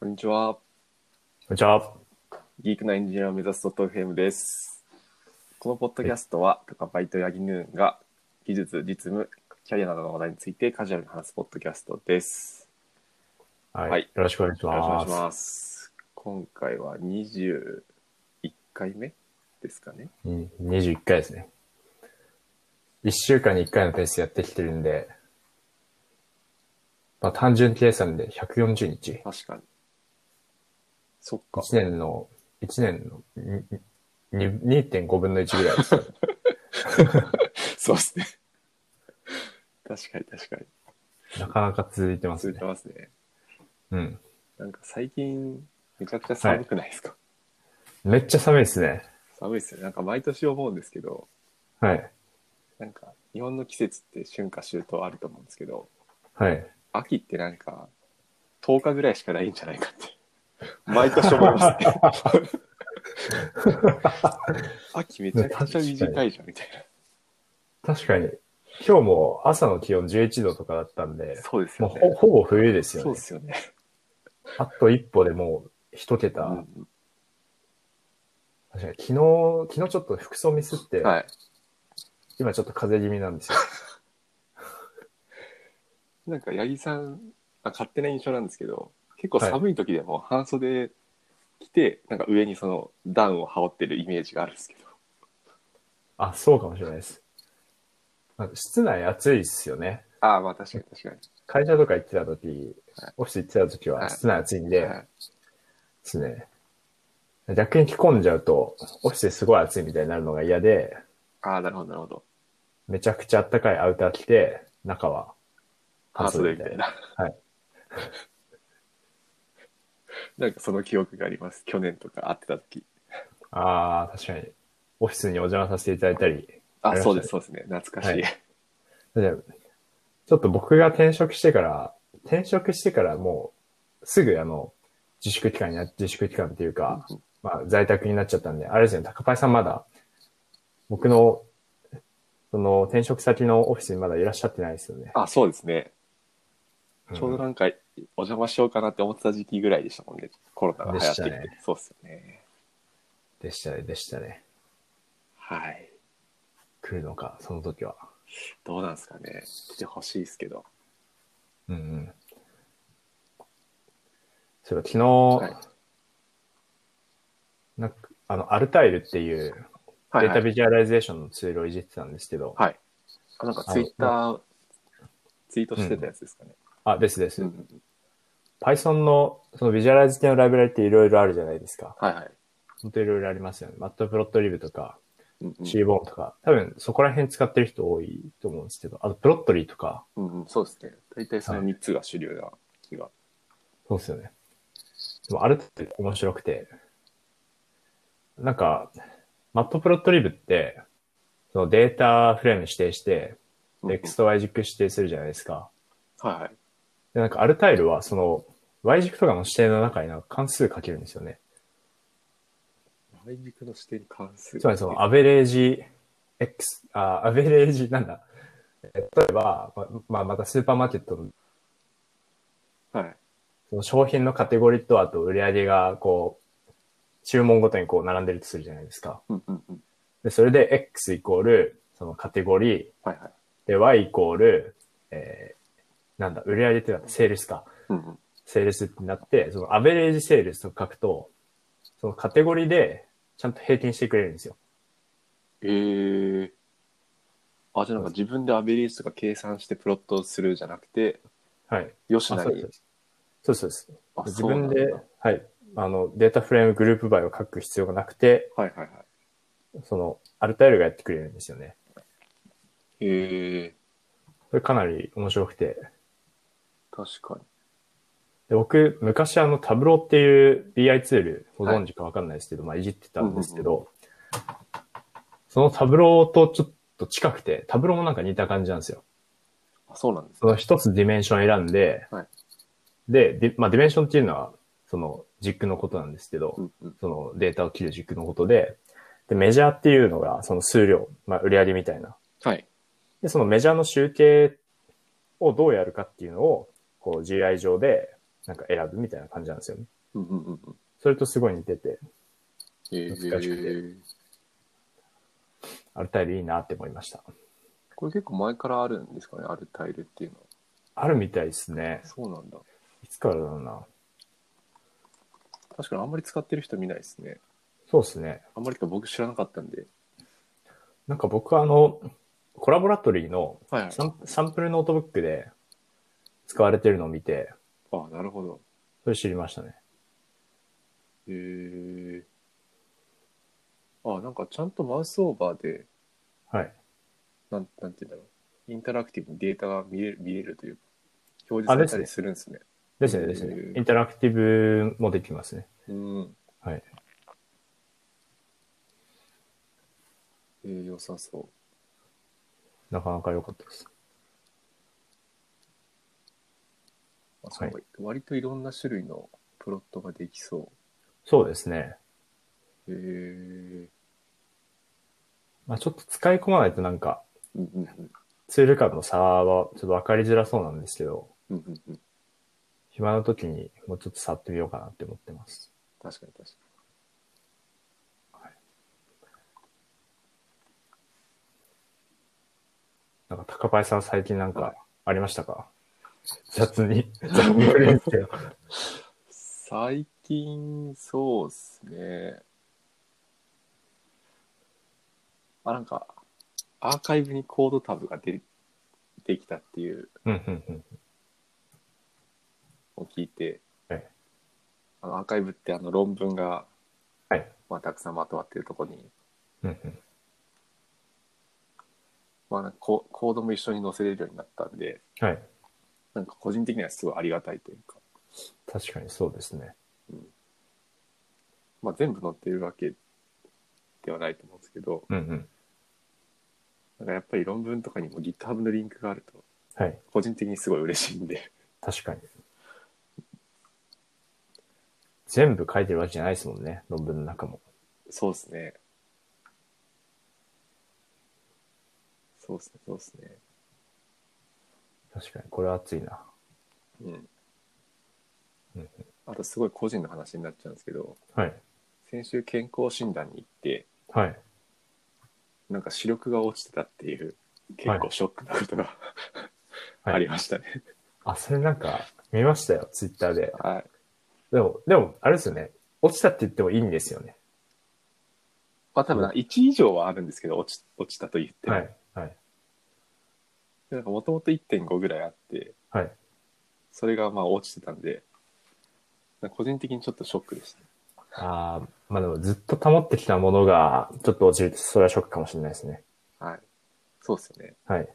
こんにちは。こんにちは。ギークなエンジニアを目指す .fm です。このポッドキャストは、とかバイトヤギヌーンが技術、実務、キャリアなどの話題についてカジュアルに話すポッドキャストです。はい。はいよろしくお願いしよろしくお願いします。ます。今回は21回目ですかね。うん21回ですね。1週間に1回のペースでやってきてるんで、まあ単純計算で140日。確かに。そっか。1年の、1年のにに2.5分の1ぐらいですよね。そうですね。確かに確かに。なかなか続いてます続いてね。ますね。うん。なんか最近、めちゃくちゃ寒くないですか、めっちゃ寒いですね。寒いですよね。なんか毎年思うんですけど、はい。なんか日本の季節って春夏秋冬あると思うんですけど、はい。秋ってなんか10日ぐらいしかないんじゃないかって毎年思いますね。秋めちゃくちゃ短いじゃんみたい確かに、今日も朝の気温11度とかだったんでな。、そうですもよね。うほほぼ冬ですよねそうで。すよね。あと一歩でもう一桁。うん確かに昨日、昨日ちょっと服装ミスって、はい。今ちょっと風邪気味なんですよ。なんか八木さんあ勝手な印象なんですけど結構寒い時でも半袖着て、なんか上にそのダウンを羽織ってるイメージがあるんですけどあ、そうかもしれないです。なんか室内暑いっすよね。ああまあ確かに確かに。会社とか行ってた時、はいオフィス行ってた時は室内暑いんで、はいですね。逆に着込んじゃうと、オフィスですごい暑いみたいになるのが嫌で、ああなるほどなるほど。めちゃくちゃ暖かいアウター着て、中は半袖みたいな。はい。なんかその記憶があります。去年とか会ってた時。ああ、確かに。オフィスにお邪魔させていただいたり。ああ、ねそうです、そうですね。懐かしい。はいでちょっと僕が転職してから、転職してからもう、すぐあの、自粛期間にな、自粛期間っていうか、うんまあ在宅になっちゃったんで、あれですね、高パイさんまだ、僕の、その転職先のオフィスにまだいらっしゃってないですよね。あ、そうですね。うんちょうどなんか、お邪魔しようかなって思ってた時期ぐらいでしたもんね。コロナが流行ってきて。ねそうっすよね。でしたね、でしたね。はい。来るのか、その時は。どうなんですかね。来てほしいですけど。うんうん。そういえば昨日、はいなんか、あの、アルタイルっていうはい、はい。 data visualization のツールをいじってたんですけど、はい。あなんかツイッター、ツイートしてたやつですかね。あ、ですです。うんうんうん Python のその visualize 系のライブラリっていろいろあるじゃないですか。はいはい。本当いろいろありますよね。 Matplotlib とか、シーボーンとか、多分そこら辺使ってる人多いと思うんですけど、あとプロットリーとか、うんうん、そうですね。大体その3つが主流な気が。そうですよね。でもあれって面白くて、なんか、マットプロットリブって、そのデータフレーム指定して、X と Y 軸指定するじゃないですか。はいはい。で、なんかアルタイルはその Y 軸とかの指定の中になんか関数書けるんですよね。Y 軸の視点に関する。つまりそのアベレージ X、あ、アベレージなんだ。え例えば、ままあ、またスーパーマーケットのはい。その商品のカテゴリーとあと売り上げがこう、注文ごとにこう並んでるとするじゃないですか。うんうんうん。で、それで X イコール、そのカテゴリー、はいはい。で、Y イコール、えー、なんだ、売り上げってなんだ、セールスか。うんうん。セールスってなって、その average sales と書くと、そのカテゴリーでちゃんと平均してくれるんですよ。えー。あ、じゃあなんか自分でアベレージとか計算してプロットするじゃなくて、はい。よしなりあそう。そうです自分で、はい。あの、 DataFrame groupby を書く必要がなくて、はいはいはい。その、アルタイルがやってくれるんですよね。えー。これかなり面白くて。確かに。で僕、昔あの、 Tableau っていう BI ツール、ご存知かわかんないですけど、まあ、いじってたんですけど、その Tableau とちょっと近くて、 Tableau もなんか似た感じなんですよ。あ、そうなんですその一つ dimension 選んで、はいで、ディまあ、 dimension っていうのは、その軸のことなんですけど、うんうん。そのデータを切る軸のことで、で、 measure っていうのがその数量、まあ、売り上げみたいな。はい。で、そのメジャーの集計をどうやるかっていうのを、こう GI 上でなんか選ぶみたいな感じなんですよね。うんうんうんうん。それとすごい似てて、え難しくてー、アルタイルいいなって思いました。これ結構前からあるんですかね、あるタイルっていうのは。あるみたいですね。そうなんだ。いつからだろうな。確かにあんまり使ってる人見ないですね。そうですね。あんまりか僕知らなかったんで。なんか僕はあの、コラボラトリーのはいはい。サンサンプルノートブックで使われてるのを見て、あ、なるほど。それ知りましたね。へえ。あ、なんかちゃんとマウスオーバーで、はい。なんなんて言うんだろう。インタラクティブにデータが見れる見れるというか、表示されたりするんですね。ですね、ですね。インタラクティブもできますね。うん。はい。えー、良さそう。なかなか良かったです。あそうはい割といろんな種類のプロットができそそうですね。う。へえ。まあちょっと使い込まないとなんか、うんうんうん。ツール間の差はちょっと分かりづらそうなんですけど、うんうんうん。暇な時にもうちょっと触ってみようかなって思ってます。確かに確かなんか高林さん最近なんはいかありましたか？雑に、ですけど。に。最近、そうっすね。あ、なんか、アーカイブにコードタブがでできたっていううん、うん、うん。のを聞いて、はいあのアーカイブってあの論文が、はい。まあ、たくさんまとまってるところに、うん、うん。まあ、なんかココードも一緒に載せれるようになったんで、はい。なんか個人的にはすごいありがたいというか、確かにそうですね。まあ、全部載ってるわけではないと思うんですけど、うん、うん。なんかやっぱり論文とかにも GitHub のリンクがあると、はい。個人的にすごい嬉しいんで、確かに。全部書いてるわけじゃないですもんね、論文の中も。そうですね。そうですね、そうですね。確かに、これは熱いな。うんうん。あとすごい個人の話になっちゃうんですけど、はい。先週健康診断に行って、はい。なんか視力が落ちてたっていう、結構ショックなことが、はいありましたね。あ、それなんか、見ましたよ、ツイッターで。はい。でも、でも、あれですよね。落ちたって言ってもいいんですよね。まあ多分な1以上はあるんですけど、落ち落ちたと言っても。はい。はい。でなんかもともと1.5ぐらいあって、はい。それがまあ落ちてたんで、なんか個人的にちょっとショックでしたね。ああ、まあでもずっと保ってきたものが、ちょっと落ちると、それはショックかもしれないですね。はい。そうですよね。はい。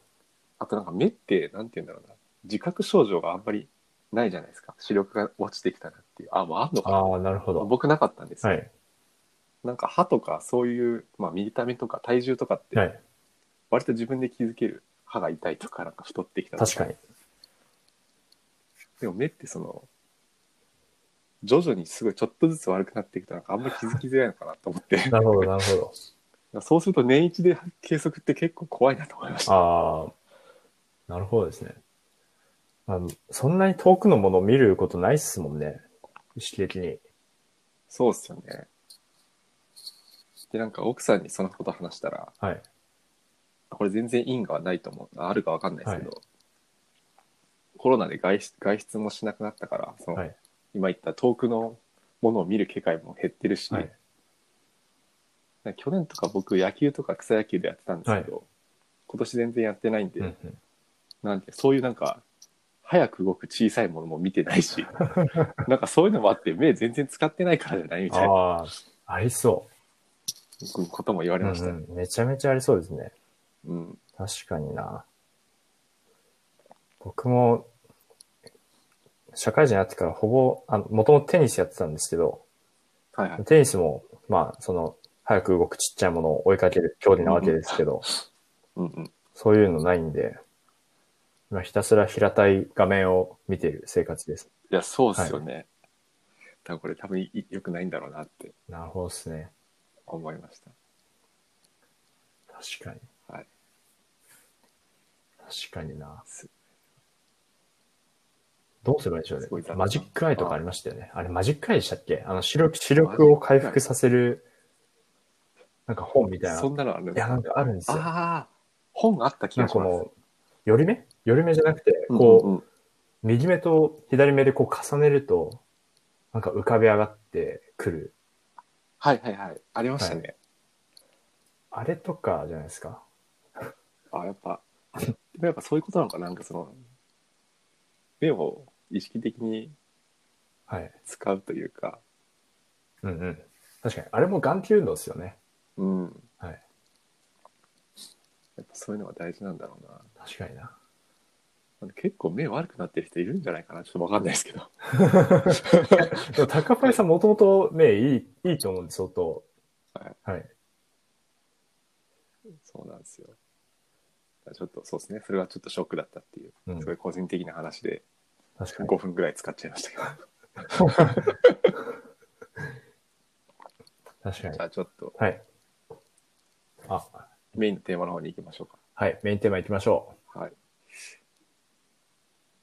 あとなんか目って、なんて言うんだろうな。自覚症状があんまりないじゃないですか。視力が落ちてきたなっていう。あ、もうあんのかな。ああ、なるほど。僕なかったんですよ。はい。なんか歯とかそういう、まあ見た目とか体重とかって、はい。割と自分で気づける歯が痛いとか、なんか太ってきたと確かに。でも目ってその、徐々にすごいちょっとずつ悪くなっていくと、なんかあんまり気づきづらいのかなと思って。なるほど、なるほど。そうすると年一で計測って結構怖いなと思いました。ああ、なるほどですね。まあ、そんなに遠くのものを見ることないっすもんね。意識的に。そうっすよね。で、なんか奥さんにそのこと話したら、はい。これ全然因果はないと思う。あるかわかんないですけど、コロナで外出外出もしなくなったから、その、はい。今言った遠くのものを見る機会も減ってるし、はい。去年とか僕野球とか草野球でやってたんですけど、今年全然やってないんで、うんうんなんてそういうなんか早く動く小さいものも見てないし なんかそういうのもあって目全然使ってないからじゃないみたいなああ、ありそことも言わう、れましたね。うんうん。めちゃめちゃありそうですね。うん確かにな。僕も、社会人になってからほぼ、あの、もともとテニスやってたんですけど、はいはい。テニスも、まあ、その、早く動くちっちゃいものを追いかける競技なわけですけど、うんうん。そういうのないんで、まあ、ひたすら平たい画面を見ている生活です。いや、そうですよね。多分これ多分い良くないんだろうなってなるほどですね。思いました。確かに。はい。確かにな。すどうすればいいんでしょうねすごい雑。なマジックアイとかありましたよね。あれマジックアイでしたっけ？あの、視力、視力を回復させる、なんか本みたいな。そんなのあるんいや、なんかあるんですよ。ああ、本あった気がします。なんかこの、寄り目？寄り目じゃなくて、うんこう、うんうん右目と左目でこう重ねると、なんか浮かび上がってくる。はいはいはい。ありましたね。あれとかじゃないですか？あ、やっぱ、やっぱそういうことなのかな？なんかその、目を意識的にはい。使うというか、うんうん。確かに。あれも眼球運動ですよね。うん。はい。やっぱそういうのが大事なんだろうな。確かにな。結構目悪くなってる人いるんじゃないかな？ちょっとわかんないですけど。でも高パイさんもともと目いい、いいと思うんで、相当。はい。はい。そうなんですよ。ちょっとそうですね。それはちょっとショックだったっていう、うんすごい個人的な話で確かに。5分ぐらい使っちゃいましたけど。確かにじ。ゃあちょっとはい。あ、メインのテーマの方に行きましょうか。はい。メインテーマ行きましょはい。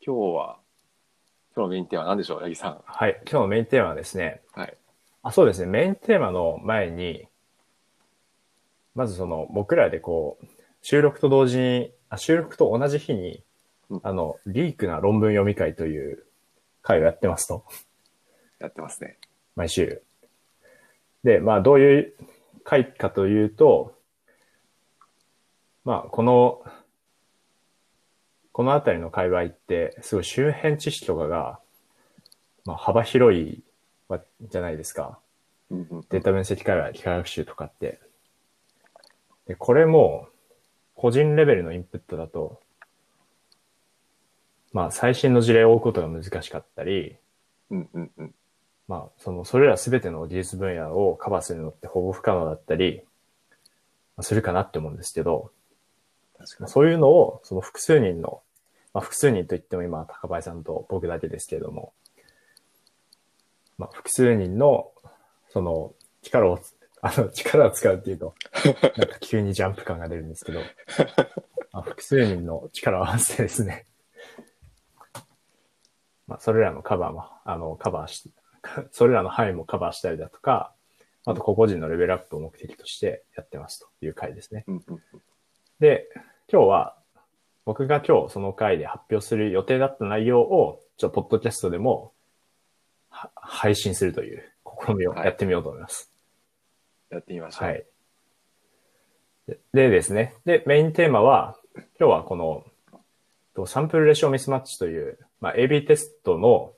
今日は、今日のメインテーマは何でしょう、八木さん？う。。はい。今日のメインテーマはですね、はい。あ、そうですね。メインテーマの前に、まずその、僕らでこう、収録と同時に、あ収録と同じ日にうん、あの、リークな論文読み会という会をやってますと。やってますね。毎週。で、まあ、どういう会かというと、まあ、この、このあたりの界隈って、すごい周辺知識とかが、まあ、幅広いわじゃないですか。うんうん。データ分析から機械学習とかって。で、これも、個人レベルのインプットだと、まあ、最新の事例を追うことが難しかったり、うんうんうん。まあ、その、それらすべての技術分野をカバーするのってほぼ不可能だったり、まあするかなって思うんですけど、確かに。まあそういうのを、その複数人の、まあ、複数人といっても今、高林さんと僕だけですけれども、まあ、複数人の、その、力を、あの、力を使うっていうと、なんか急にジャンプ感が出るんですけど、まあ、複数人の力を合わせてですね、まあ、それらのカバーも、あの、カバーし、それらの範囲もカバーしたりだとか、あと個々人のレベルアップを目的としてやってますという回ですね。で、今日は、僕が今日その回で発表する予定だった内容を、ちょっとポッドキャストでも、は配信するという試みをやってみようと思います。やってみましょう。はい。ででですね。で、メインテーマは、今日はこの、とサンプルレシオミスマッチという、まあ、AB テストの、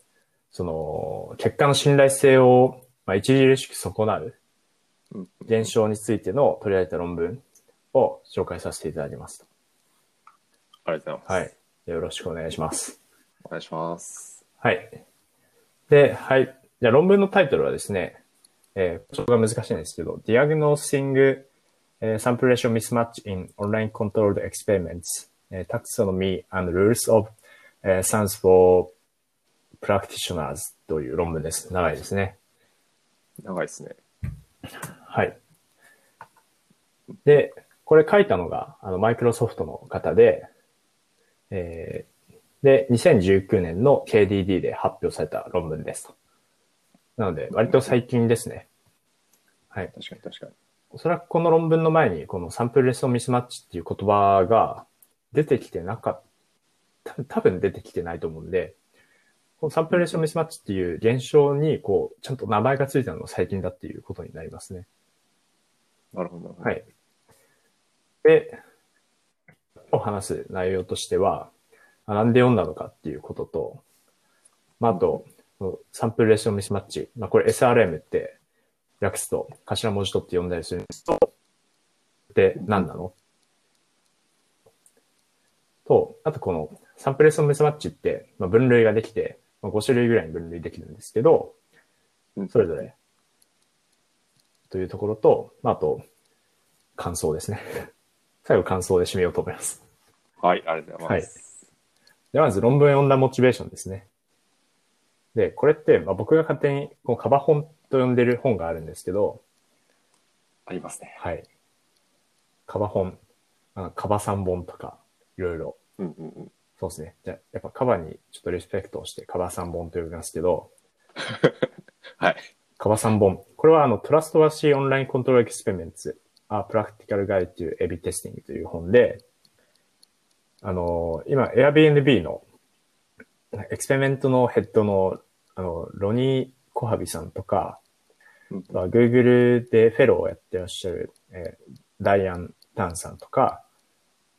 その、結果の信頼性を、まあ、著しく損なう現象についての取り上げた論文を紹介させていただきます。ありがとうございます。はい。よろしくお願いします。お願いします。はい。で、はい。じゃあ論文のタイトルはですね、えー、ちょっと難しいんですけど、Diagnosing、えー Sample Ratio Mismatch in Online Controlled Experiments、えー Taxonomy and Rules of、えー Science for Practitioners という論文です。長いですね。長いですね。はい。で、これ書いたのが、あの、マイクロソフトの方で、えーで、2019年の KDD で発表された論文ですと。なので、割と最近ですね。はい。確かに確かに。おそらくこの論文の前に、このサンプルレスオミスマッチっていう言葉が出てきてなかった、多分出てきてないと思うんで、このサンプルレスオミスマッチっていう現象に、こう、ちゃんと名前がついたのが最近だっていうことになりますね。なるほど。はい。で、今日話す内容としては、あなんで読んだのかっていうことと、まあ、あと、サンプルレーションミスマッチ。まあ、これ SRM って略すと頭文字取って読んだりするんですけど、で、何なの？と、あとこのサンプルレーションミスマッチって、まあ、分類ができて、まあ、5種類ぐらいに分類できるんですけど、うんそれぞれ、というところと、まあ、あと、感想ですね。最後感想で締めようと思います。はい、ありがとうございます。で、まず論文を読んだモチベーションですね。で、これって、まあ、僕が勝手にこのカバ本と呼んでる本があるんですけど、ありますね。はい。カバ本、あのカバ3本とか、いろいろ、うんうんうん。そうですね。じゃあやっぱカバにちょっとリスペクトをして、カバ3本と呼びますけど、はい。カバ3本。これはあの、トラストワシーオンラインコントロールエクスペリメンツ、A Practical Guide to A-B Testing という本で、あの、今、Airbnb のエクスペリメントのヘッドの、あの、ロニー・コハビさんとか、うんまあ Google でフェローをやってらっしゃる、えーダイアン・タンさんとか、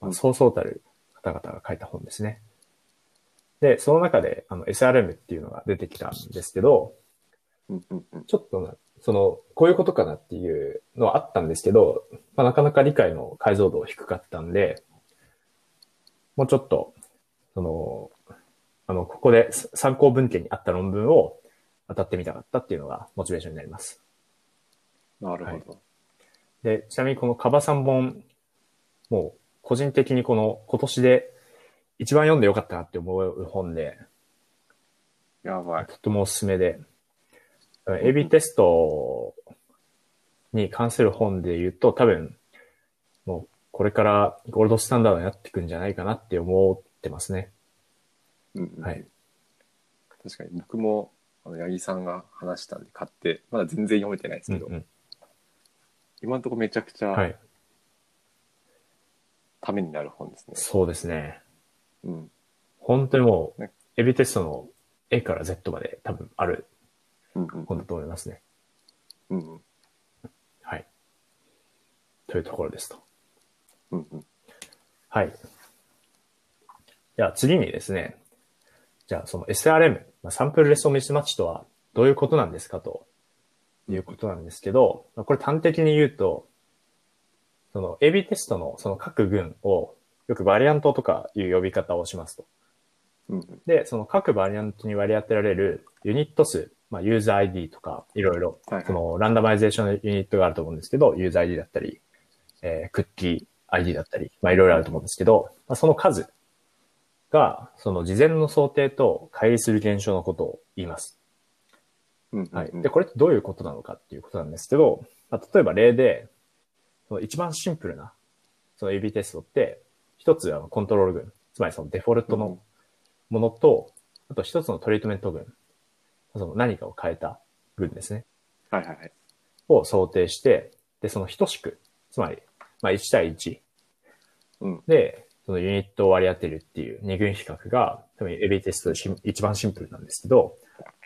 まあ、うんそうそうたる方々が書いた本ですね。で、その中で、あの、SRM っていうのが出てきたんですけど。ちょっとな、その、こういうことかなっていうのはあったんですけど、まあ、なかなか理解の解像度低かったんで、もうちょっと、その、あの、ここで参考文献にあった論文を当たってみたかったっていうのがモチベーションになります。なるほど。で、ちなみにこのカバ3本、もう個人的にこの今年で一番読んでよかったなって思う本で、やばい。とてもおすすめで、AB テストに関する本で言うと多分、もうこれからゴールドスタンダードになっていくんじゃないかなって思ってますね。うんうんはい。確かに僕も、あの、八木さんが話したんで買って、まだ全然読めてないですけど、うんうん。今のところめちゃくちゃはい。ためになる本ですね。そうですね。うん。本当にもうね、AB テストの A から Z まで多分ある本だと思いますね。うんうんはい。というところですと。うんうんはい。じゃあ次にですね、じゃあその SRM、まあ、サンプルレストミスマッチとはどういうことなんですかと。いうことなんですけど、まあ、これ端的に言うと、その AB テストのその各群をよく variant とかいう呼び方をしますと。で、その各 variant に割り当てられるユニット数、まあ、ユーザー ID とか、いろいろその randomization のユニットがあると思うんですけど、ユーザー ID だったり、えークッキー ID だったり、まあ、いろいろあると思うんですけど、まあ、その数が、その事前の想定と乖離する現象のことを言います。うんうんはい。うんで、これってどういうことなのかっていうことなんですけど、まあ、例えば例で、その一番シンプルな、その AB テストって、一つはコントロール群、つまりそのデフォルトのものと、あと一つのトリートメント群、その何かを変えた群ですね、はいはいはい。を想定して、で、その等しく、つまり、まあ1対1うんで、そのユニットを割り当てるっていう二群比較が、多分 AB テストでし一番シンプルなんですけど、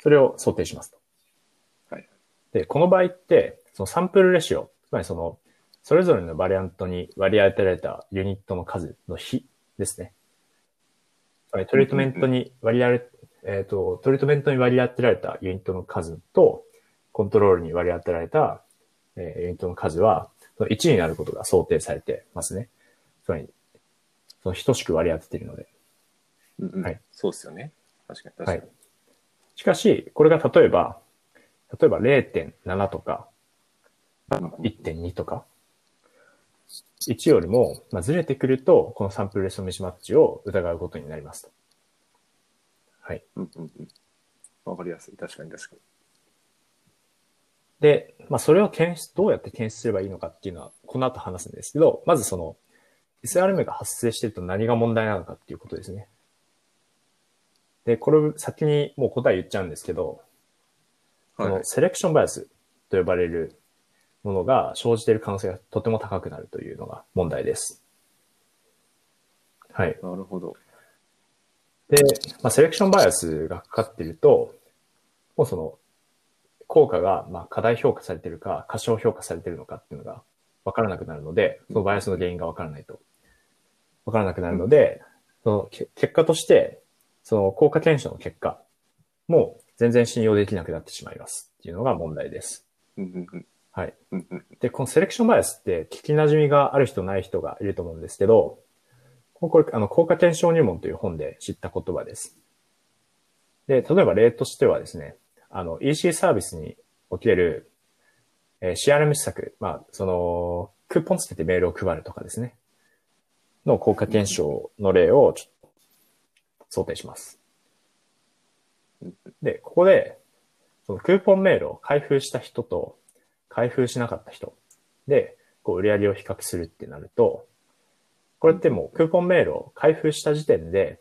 それを想定しますと。はい。で、この場合って、そのサンプルレシオ、つまりその、それぞれのバリアントに割り当てられたユニットの数の比ですね。つまりトリートメントに割り当て、えっ、と、トリートメントに割り当てられたユニットの数と、コントロールに割り当てられた、えーユニットの数は、その1になることが想定されてますね。つまり、その等しく割り当てているので。うんうんはいそうですよね。確かに確かに。はい。しかし、これが例えば、例えば0.7とか、うんうん1.2とか、1よりも、まあ、ずれてくると、このサンプルレストミスマッチを疑うことになりますと。はい。うんうんうんわかりやすい。確かに確かに。で、まあ、それを検出、どうやって検出すればいいのかっていうのは、この後話すんですけど、まずその、SRM が発生してると何が問題なのかっていうことですね。で、これ先にもう答え言っちゃうんですけど、そはいのセレクションバイアスと呼ばれるものが生じている可能性がとても高くなるというのが問題です。はい。なるほど。で、まあ、セレクションバイアスがかかっていると、もうその、効果が、まあ、過大評価されているか、過小評価されているのかっていうのが分からなくなるので、そのバイアスの原因が分からないと。分からなくなるので、そのけ結果として、その効果検証の結果も全然信用できなくなってしまいますっていうのが問題です。はい。で、このセレクションバイアスって聞き馴染みがある人ない人がいると思うんですけど、これ、あの、効果検証入門という本で知った言葉です。で、例えば例としてはですね、あの、EC サービスにおける、えー CRM 施策、まあ、その、クーポンつけてメールを配るとかですね、の効果検証の例をちょっと想定します。で、ここで、そのクーポンメールを開封した人と開封しなかった人で、こう売り上げを比較するってなると、これってもうクーポンメールを開封した時点で、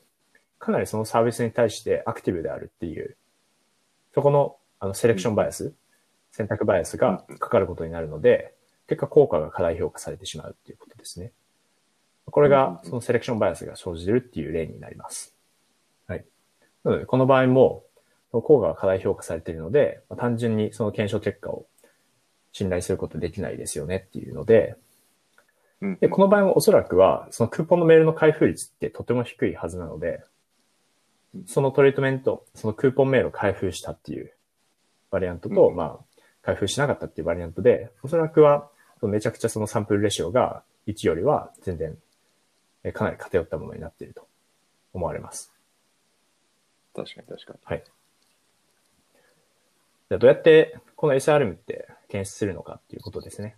かなりそのサービスに対してアクティブであるっていう、そこのあのセレクションバイアス、選択バイアスがかかることになるので、結果効果が過大評価されてしまうっていうことですね。これがそのセレクションバイアスが生じるっていう例になります。はい。なので、この場合も、効果が過大評価されているので、まあ単純にその検証結果を信頼することできないですよねっていうので、うんで、この場合もおそらくは、そのクーポンのメールの開封率ってとても低いはずなので、そのトリートメント、そのクーポンメールを開封したっていうバリアントと、うんまあ、開封しなかったっていうバリアントで、おそらくは、めちゃくちゃそのサンプルレシオが1よりは全然、えかなり偏ったものになっていると思われます。確かに確かに。はい。じゃあどうやってこの SRM って検出するのかっていうことですね。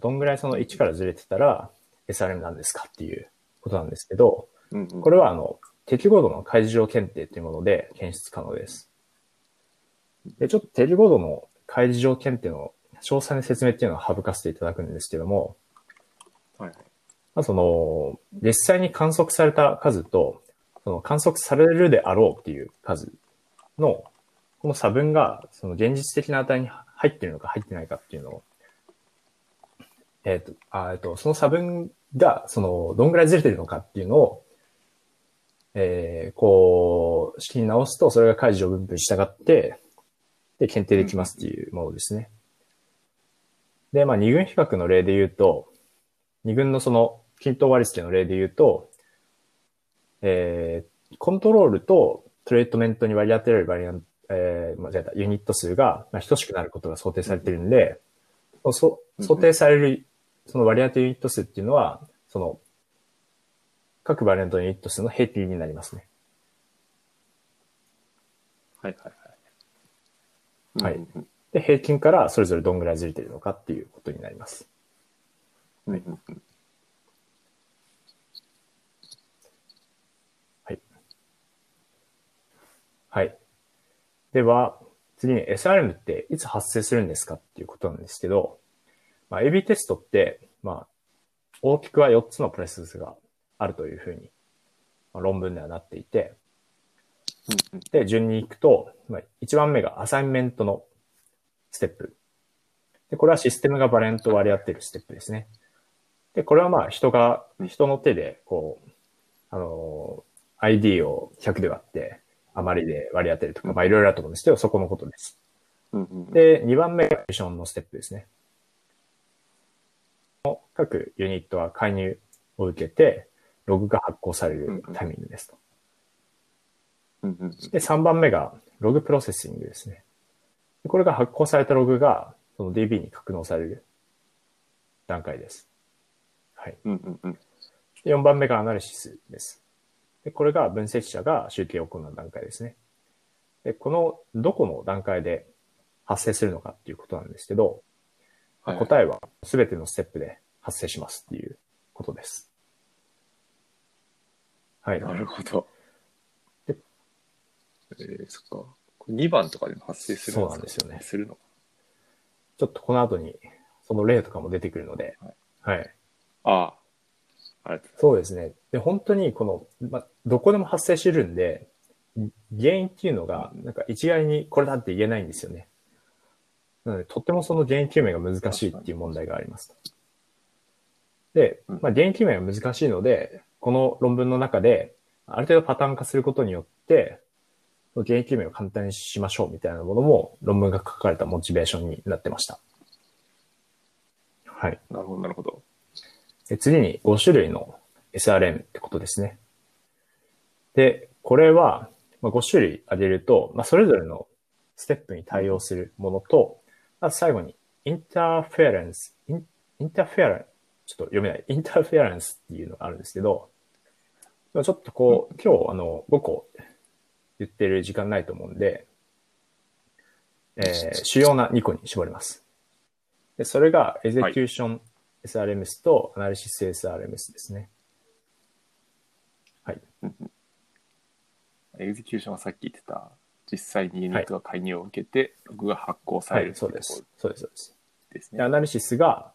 どんぐらいその1からずれてたら SRM なんですかっていうことなんですけど、うんうんこれはあの、適合度の開示上検定というもので検出可能です。で、ちょっと適合度の開示上検定の詳細な説明っていうのは省かせていただくんですけども、はいはい。まあ、その、実際に観測された数と、その観測されるであろうっていう数の、この差分が、その現実的な値に入ってるのか入ってないかっていうのを、えっ、と、あえっ、と、その差分が、その、どんぐらいずれてるのかっていうのを、えー、こう、式に直すと、それが開示上分布に従って、で、検定できますっていうものですね。で、まあ、二群比較の例で言うと、二群のその均等割り付けの例で言うと、えー、コントロールとトリートメントに割り当てられるバリアン、えー、間違えた、ユニット数が、まあ、等しくなることが想定されているんで、そ想定される、その割り当てユニット数っていうのは、その、各バリアントユニット数の平均になりますね。はいはいははいい。うんで、平均からそれぞれどんぐらいずれてるのかっていうことになります。うんうんうんはい。では、次に SRM っていつ発生するんですかっていうことなんですけど、まあ、AB テストって、まあ、大きくは4つのプロセスがあるというふうに、まあ、論文ではなっていて、うんで、順に行くと、まあ、1番目がアサインメントのステップ。で、これはシステムがバリアントを割り当てるステップですね。で、これはまあ人が、人の手で、こう、あのー ID を100で割って、余りで割り当てるとか、まあいろいろあると思うんですけど、そこのことです。うんうんうんで、2番目がミッションのステップですね。各ユニットは介入を受けて、ログが発行されるタイミングですと。うんうんで、3番目が log processing ですね。でこれが発行されたログが、その DB に格納される段階です。はい。うんうんうんで4番目が analysis です。で、これが分析者が集計を行う段階ですね。で、このどこの段階で発生するのかっていうことなんですけど、はい答えは全てのステップで発生しますっていうことです。はい。なるほど。でえー、そっか。これ2番とかでも発生するんですか？そうなんですよねするのちょっとこの後にその例とかも出てくるので、はい。ああ。そうですね。で、本当にこの、ま、どこでも発生してるんで、原因っていうのが、なんか一概にこれだって言えないんですよね。なので、とってもその原因究明が難しいっていう問題があります。で、うんまあ、原因究明が難しいので、この論文の中で、ある程度パターン化することによって、原因究明を簡単にしましょうみたいなものも論文が書かれたモチベーションになってました。はい。なるほど、なるほど。で次に5種類の SRM ってことですね。で、これは、まあ、5種類挙げると、まあ、それぞれのステップに対応するものと、あと最後に、 interference、イン interferen ちょっと読めない、 interference っていうのがあるんですけど、まあちょっとこう、今日あの、5個言ってる時間ないと思うんで、えー主要な2個に絞ります。で、それが、 execution SRMs とアナリシス SRMS ですね。はい。 execution はさっき言ってた、実際にユニットが介入を受けて、ログが発行さはい、れるっていそうです。そうです、そうです。ろですね。で、アナリシスが、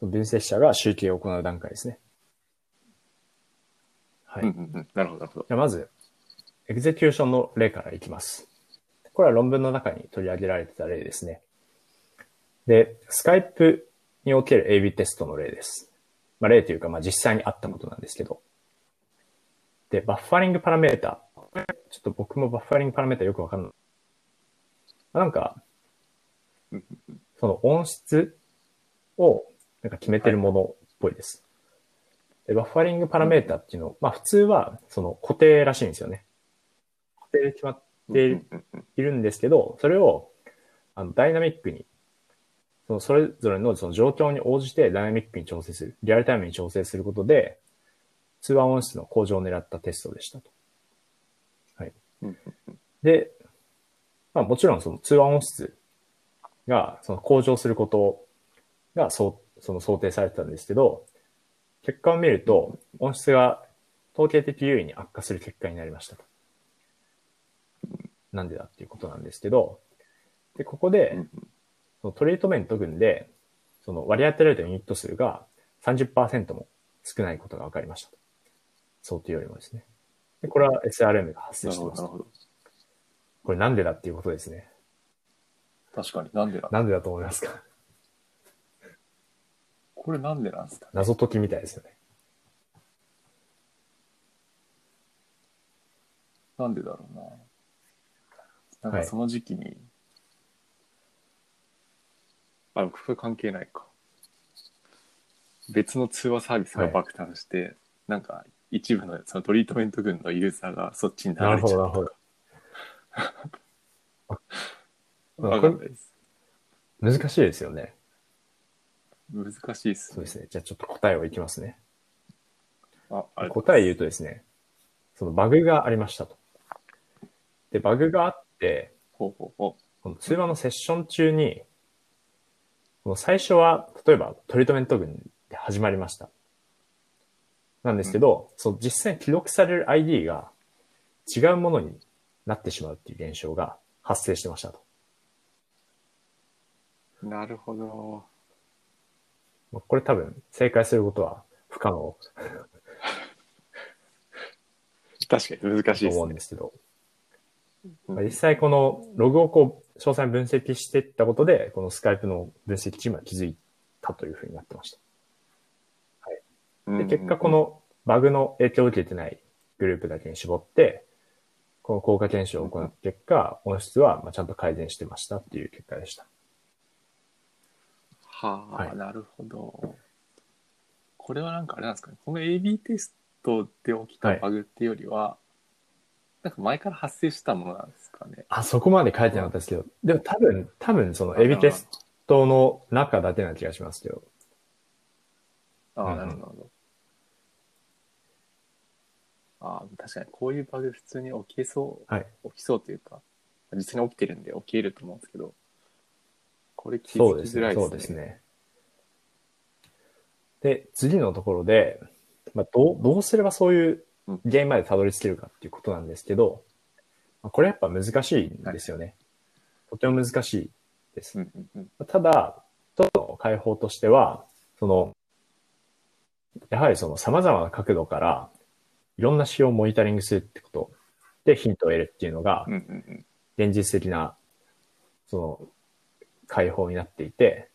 分析者が集計を行う段階ですね。はい。うんうんうん。なるほど、なるほど。じゃあまず、エグゼキューションの例からいきます。これは論文の中に取り上げられてた例ですね。で、スカイプにおける AB テストの例です。まあ、例というか、まあ、実際にあったことなんですけど。で、バッファリングパラメータ。ちょっと僕もバッファリングパラメータよくわかんない。なんか、その音質をなんか決めてるものっぽいです。で、バッファリングパラメータっていうの、まあ普通はその固定らしいんですよね。固定で決まっているうんうんいるんですけど、それをあのダイナミックに、そのそれぞれのその状況に応じてダイナミックに調整する、リアルタイムに調整することで、通話音質の向上を狙ったテストでしたと。はい。で、まあもちろんその通話音質がその向上することがそその想定されてたんですけど、結果を見ると音質が統計的優位に悪化する結果になりましたと。なんでだっていうことなんですけど、で、ここで、そのトリートメント群で、その割り当てられたユニット数が30%も少ないことが分かりましたと。想定よりもですね。で、これは SRM が発生してますなる。ほど。これなんでだっていうことですね。確かになんでだなんでだと思いますか？これなんでなんですか謎解きみたいですよね。なんでだろうな。なんはいかその時期に、あ、これ関係ないか。別の通話サービスが爆誕して、なんか一部のそのトリートメント群のユーザーがそっちに流なるほど、れちゃうなるほど。わかんないです。難しいですよね。難しいっすね。そうですね。じゃあちょっと答えをいきますね。あ、あれ答え言うとですね、そのバグがありましたと。で、バグがあって、ほうほうほこの通話のセッション中に、この最初は、例えばトリートメント群で始まりました。なんですけど、そう実際に記録される ID が違うものになってしまうっていう現象が発生してましたと。う。なるほど。まあこれ多分正解することは不可能確かに難しいと思うんですね。ですけど、うんまあ実際このログをこう詳細に分析していったことで、このスカイプの分析チームは気づいたというふうになってました。で、結果こ、のバグの影響を受けてないグループだけに絞って、この効果検証を行った結果、音質はまあちゃんと改善してましたっていう結果でした。はあ、はいなるほど。これはなんかあれなんですかね。この AB テストで起きたバグっていうよりは、なんか前から発生したものなんですかね。あ、そこまで書いてなかったですけど、でも多分、多分そのエビテストの中だけな気がしますけど、ああ、なるほど。ああ、確かにこういうバグ普通に起きそう、はい。起きそうというか、実際に起きてるんで起きると思うんですけど、これ気づ。きづらいですね。そうですね。で、次のところで、まあ、どう、どうすればそういう原因までたどり着けるかっていうことなんですけど、まあ、これやっぱ難しいんですよね。とても難しいです。うんうんうん。ただ、一つの解放としては、その、やはりその様々な角度から、いろんな仕様をモニタリングするってことでヒントを得るっていうのが。現実的な、その、解放になっていて、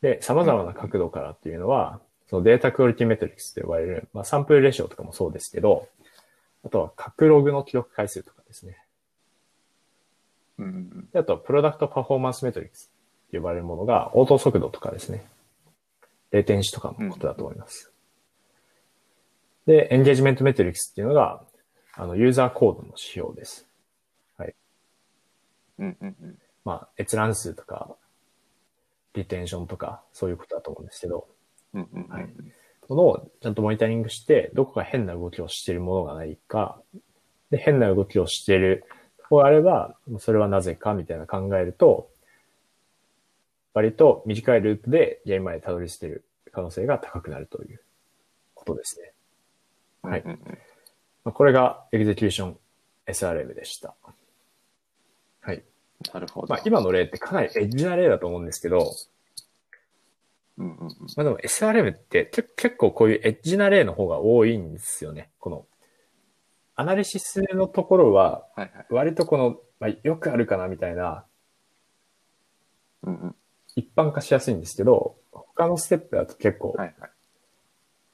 で、様々な角度からっていうのは、そのデータクオリティメトリックスと呼ばれる、まあ、サンプルレシオとかもそうですけど、あとは、各ログの記録回数とかですね。うんあとは、プロダクトパフォーマンスメトリックスと呼ばれるものが、応答速度とかですね。レテンシとかのことだと思います。で、エンゲージメントメトリックスっていうのが、あの、ユーザーコードの指標です。うんうんうん。まあ、閲覧数とか、リテンションとか、そういうことだと思うんですけど、うんうんうん。はいものをちゃんとモニタリングして、どこか変な動きをしているものがないか、で、変な動きをしているところがあれば、それはなぜかみたいな考えると、割と短いループで原因までたどり着ける可能性が高くなるということですね。はいうんうんうんまあこれがエグゼキューション SRM でした。はい。なるほど。まあ今の例ってかなりエッジな例だと思うんですけど、うんうんうん。まあでも SRM ってけ結構こういうエッジな例の方が多いんですよね。このアナリシスのところは、はいはい。割とこの、まあ、よくあるかなみたいな、うんうん。一般化しやすいんですけど、他のステップだと結構、はいはい。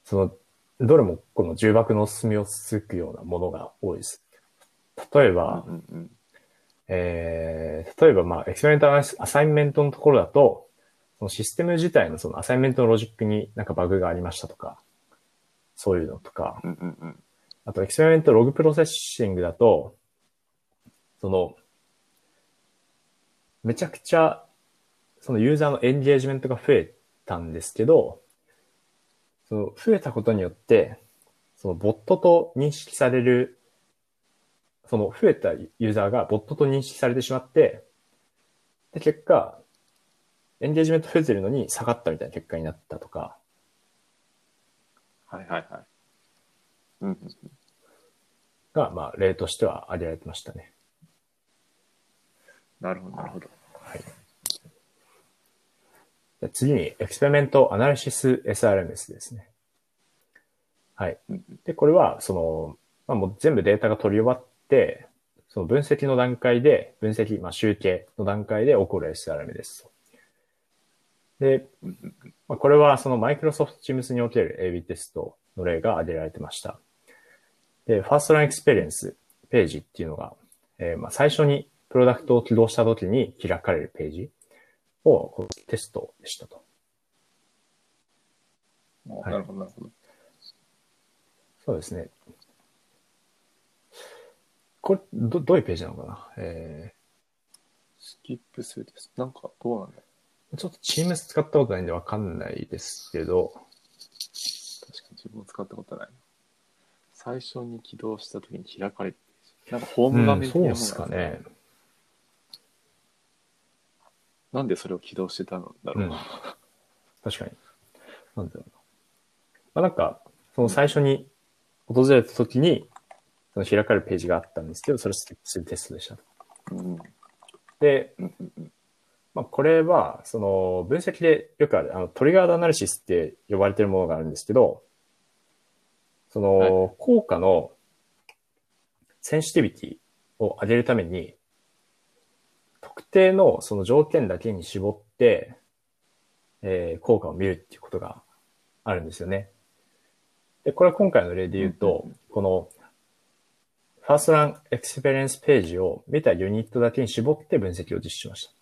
その、どれもこの重箱の隅をつくようなものが多いです。例えば、うんうんえー、例えばまあ、 experiment assignment のところだと、そのシステム自体のその assignment のロジックになんかバグがありましたとか、そういうのとか、うんうんうん。あと experiment log processing だと、その、めちゃくちゃ、そのユーザーのエンゲージメントが増えたんですけど、その増えたことによって、そのボットと認識される、その増えたユーザーがボットと認識されてしまって、で、結果、エンゲージメント増えてるのに下がったみたいな結果になったとか、はいはいはい。うん。が、まあ、例としては挙げられてましたね。なるほどなるほど。はい。で次に、 Experiment Analysis SRMS ですね。はい。で、これは、その、まあ、もう全部データが取り終わって、その分析の段階で、分析、まあ、集計の段階で起こる SRM です。で、まあ、これはその Microsoft Teams における AB テストの例が挙げられてました。で、 First Run Experience ページっていうのが、えーまあ最初にプロダクトを起動した時に開かれるページをこうテストでしたと。あなるほどなるほど。そうですね。これ、ど、どういうページなのかな？えスキップするです。なんかどうなんだちょっと Teams 使ったことないんでわかんないですけど、う確かに自分も使ったことないな。最初に起動した時に開かれてるなんかホーム画うん、面的なものそうですかね。なんでそれを起動してたんだろう。うん確かに。なんだろうな。まあ、なんか、その最初に訪れた時に、その開かれるページがあったんですけど、それをスキップするテストでしたと。うんで、うんうんうんまあ、これは、その、分析でよくある、あの、トリガードアナリシスって呼ばれてるものがあるんですけど、その、効果のセンシティビティを上げるために、特定のその条件だけに絞って、えー効果を見るっていうことがあるんですよね。で、これは今回の例で言うと、うんうんこの、 First Run Experience ページを見たユニットだけに絞って分析を実施しました。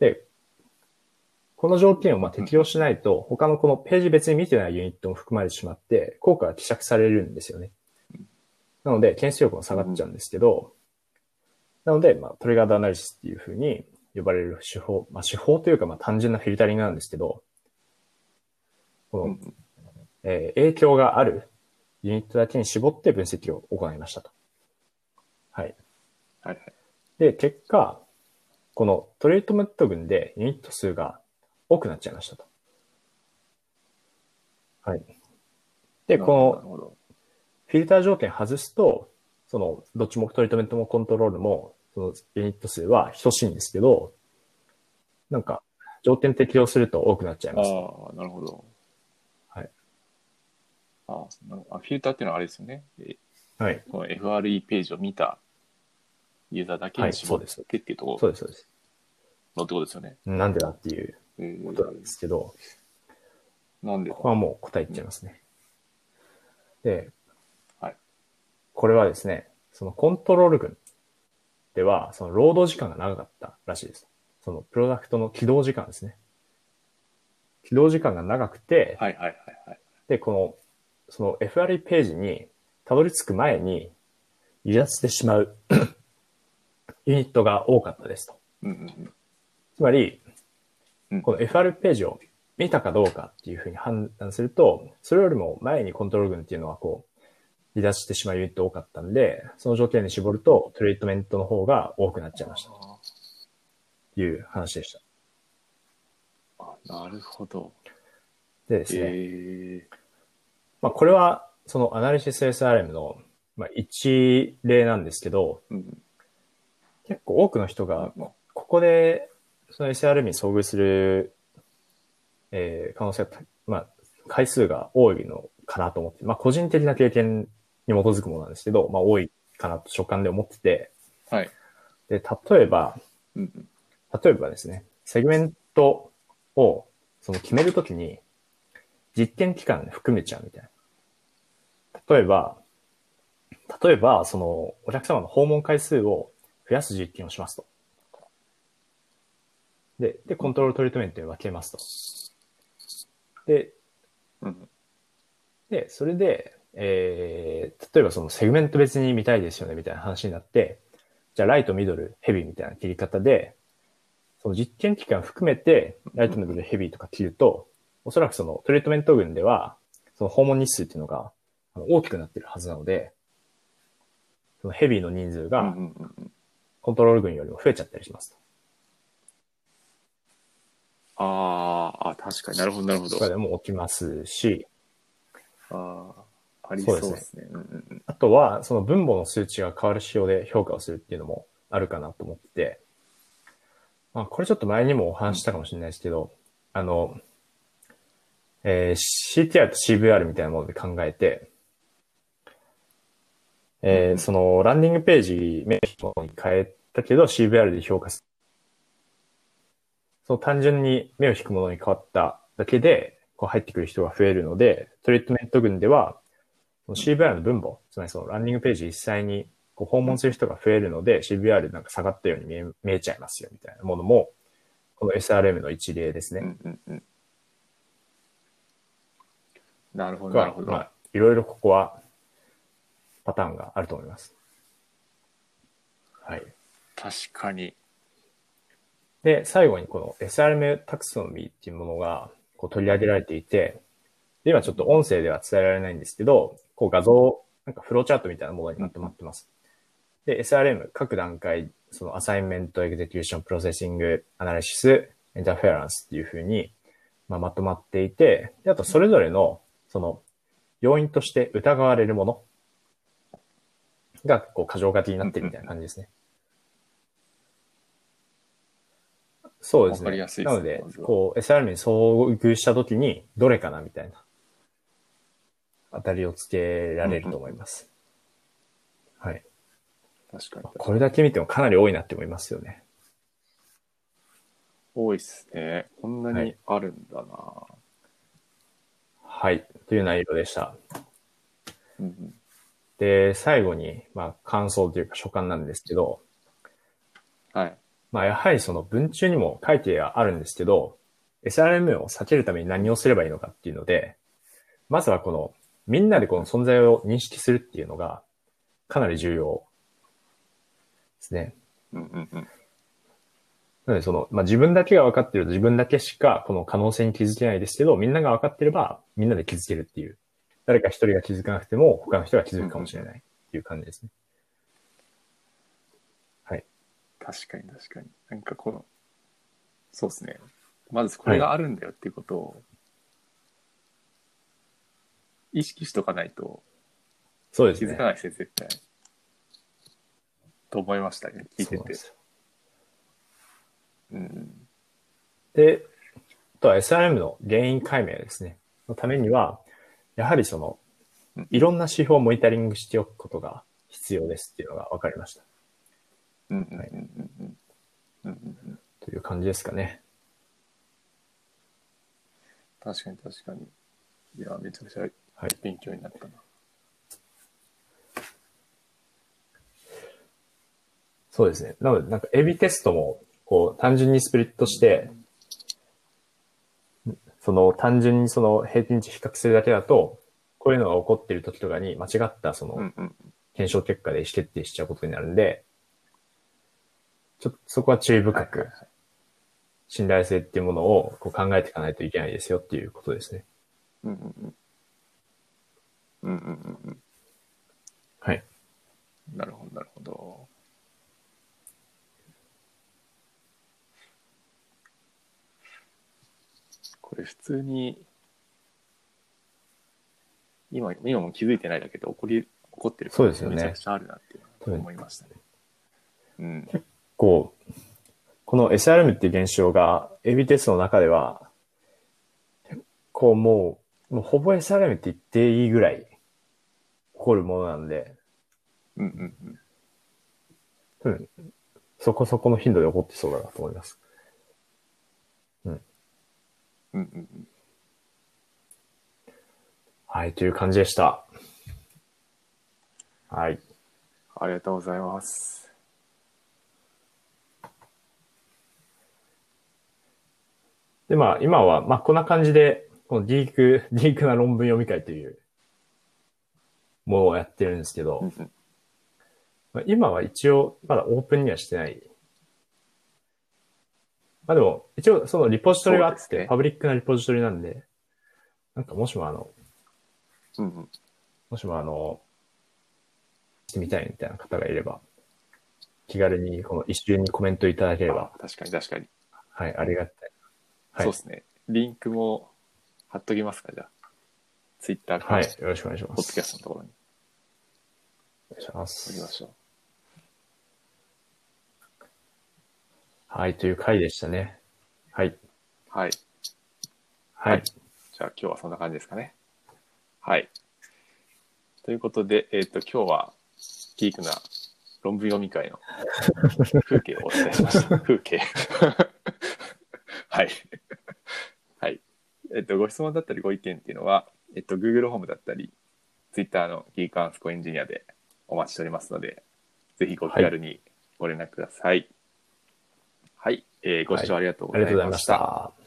で、この条件をまあ適用しないと、他のこのページ別に見てないユニットも含まれてしまって、効果が希釈されるんですよね。なので、検出力も下がっちゃうんですけど、なので、まあ、 Triggered Analysis っていうふうに呼ばれる手法、まあ、手法というか、まあ、単純なフィルタリングなんですけど、この、うんえー影響があるユニットだけに絞って分析を行いましたと。はい。はいはい。で、結果、このトリートメント群でユニット数が多くなっちゃいましたと。はい。で、この。フィルター条件外すと、その、どっちもトリートメントもコントロールも、そのユニット数は等しいんですけど、なんか、条件適用すると多くなっちゃいます。ああ、なるほど。はい。ああフィルターっていうのはあれですよね。えはい。この FRE ページを見たユーザーだけに絞ってっていうところそうです、そうです。のってことですよね。なんでだっていうえーことなんですけど、なんでここはもう答え言っちゃいますね。で、はい。これはですね、そのコントロール群では、その労働時間が長かったらしいです。そのプロダクトの起動時間ですね。起動時間が長くて、はいはいはいはい。で、この、その FRE ページにたどり着く前に離脱してしまう ユニットが多かったですと。うんうんうん。つまりうん、この FR ページを見たかどうかっていうふうに判断すると、それよりも前にコントロール群っていうのはこう、離脱してしまうユニット多かったんで、その条件に絞るとトリートメントの方が多くなっちゃいました。という話でした。あなるほど。でですね、えまあこれはそのアナリシス SRM の、まあ、一例なんですけど、ーうん。結構多くの人が、こここで、その SRM に遭遇する、えー可能性が、まあ、回数が多いのかなと思って、まあ、個人的な経験基づくものなんですけど、まあ多いかなと所感で思ってて、はい。で、例えば。例えばですね、セグメントをその決めるときに実験期間含めちゃうみたいな。例えば、例えば、そのお客様の訪問回数を増やす実験をしますと。で、で、コントロールトリートメントに分けますと。で、うんで、それで、えー、例えばそのセグメント別に見たいですよねみたいな話になって、じゃあライト、ミドル、ヘビーみたいな切り方で、その実験期間含めて、ライト、ミドル、ヘビーとか切ると、おそらくそのトリートメント群では、その訪問日数っていうのが大きくなってるはずなので、そのヘビーの人数が。コントロール群よりも増えちゃったりしますと。あーあ、確かになるほど、なるほどと。かでも起きますし、ああ、ありそうですですね。うんうんうん。あとは、その分母の数値が変わる仕様で評価をするっていうのもあるかなと思ってて、まあ、これちょっと前にもお話ししたかもしれないですけど、あの、えー CTR と CVR みたいなもので考えて、えーそのランディングページ目のに変えたけど CVR で評価する。そう単純に目を引くものに変わっただけで、こう入ってくる人が増えるので、トリートメント群では、その分母、つまりそのランディングページ実際にこう訪問する人が増えるので、CVR でなんか下がったように見え見えちゃいますよみたいなものも、この SRM の一例ですね。うんうんうん。なるほど、なるが、ほど。まあ、いろいろここはパターンがあると思います。はい。確かに。で、最後にこの SRM タクソノミーっていうものがこう取り上げられていて、で今ちょっと音声では伝えられないんですけど、こう画像、なんかフローチャートみたいなものにまとまってます。で、SRM 各段階、その Assignment、Execution、Processing、Analysis、Interference っていうふうに、まあ、まとまっていて、であとそれぞれの、その、要因として疑われるものが、こう、箇条書きになってるみたいな感じですね。そうですね。わかりやすいですねなのでこう、SRM に遭遇したときに、どれかなみたいな、当たりをつけられると思います。はい。確かに。これだけ見てもかなり多いなって思いますよね。多いっすね。こんなにあるんだな。はい。という内容でした。うんうん。で、最後に、まあ、感想というか所感なんですけど、はい。まあ、やはりその文中にも書いてあるんですけど、SRM を避けるために何をすればいいのかっていうので、まずはこの、みんなでこの存在を認識するっていうのが、かなり重要ですね。うんうんうん。なので、その、まあ、自分だけが分かってると自分だけしかこの可能性に気づけないですけど、みんなが分かってれば、みんなで気づけるっていう。誰か一人が気づかなくても、他の人が気づくかもしれないっていう感じですね。はい。確かに確かに。なんかこの、そうですね。まずこれがあるんだよっていうことを、意識しとかないとそうですね気づか。ないですね、絶対。と思いましたね、聞いててそうなんで。すようん。で、あとは SRM の原因解明ですね。のためには、やはりそのうん、いろんな指標をモニタリングしておくことが必要ですっていうのが分かりました。うんうんうんうんうんという感じですかね。確かに確かに。いや、めちゃくちゃはい勉強になったな。そうですね。なので、なんか、エビテストも、こう、単純にスプリットして、その、単純にその、平均値比較するだけだと、こういうのが起こっている時とかに、間違った、その、検証結果で意思決定しちゃうことになるんで、ちょっとそこは注意深く信頼性っていうものをこう考えていかないといけないですよっていうことですね。うんうんうん。うんうんうんうん。はい。なるほど、なるほど。これ普通に、今、今も気づいてないだけで起こり、起こってるそうですよねめちゃくちゃあるなって思いましたね。うん。こう、この SRM っていう現象が AB テストの中では、結構もう、もうほぼ SRM って言っていいぐらいこるものなんで、うんうんうん。うん、そこそこの頻度で起こってそうだなと思います。うんうんうん。はい、という感じでした。はい。ありがとうございます。で、まあ、今は、まあ、こんな感じで、このディーク、ディークな論文読み会というものをやってるんですけど、まあ、今は一応、まだオープンにはしてない。まあでも、一応、そのリポジトリがあって、パブリックなリポジトリなんで、なんかもしもあの。もしもあの、してみたいみたいな方がいれば、気軽にこの一瞬にコメントいただければあ、確かに確かに。はい、ありがたい。はい。そうですね。リンクも貼っときますか、じゃあ。ツイッターか、はい、ポよろしくお願いしまッドキャす。ストのところにお願いしま。貼りますしょう。はい、という回でしたね。はい。はい。はい。じゃあ今日はそんな感じですかね。はい。ということで、えっ、と、今日は、ピークな論文読み会の風景をお伝えしました。風景。はい。はい。えっ、と、ご質問だったりご意見っていうのは、えっ、と、Google ホームだったり、Twitter のギークアンスコエンジニアでお待ちしておりますので、ぜひご気軽にご連絡ください。はい。えーご視聴ありがとうございました。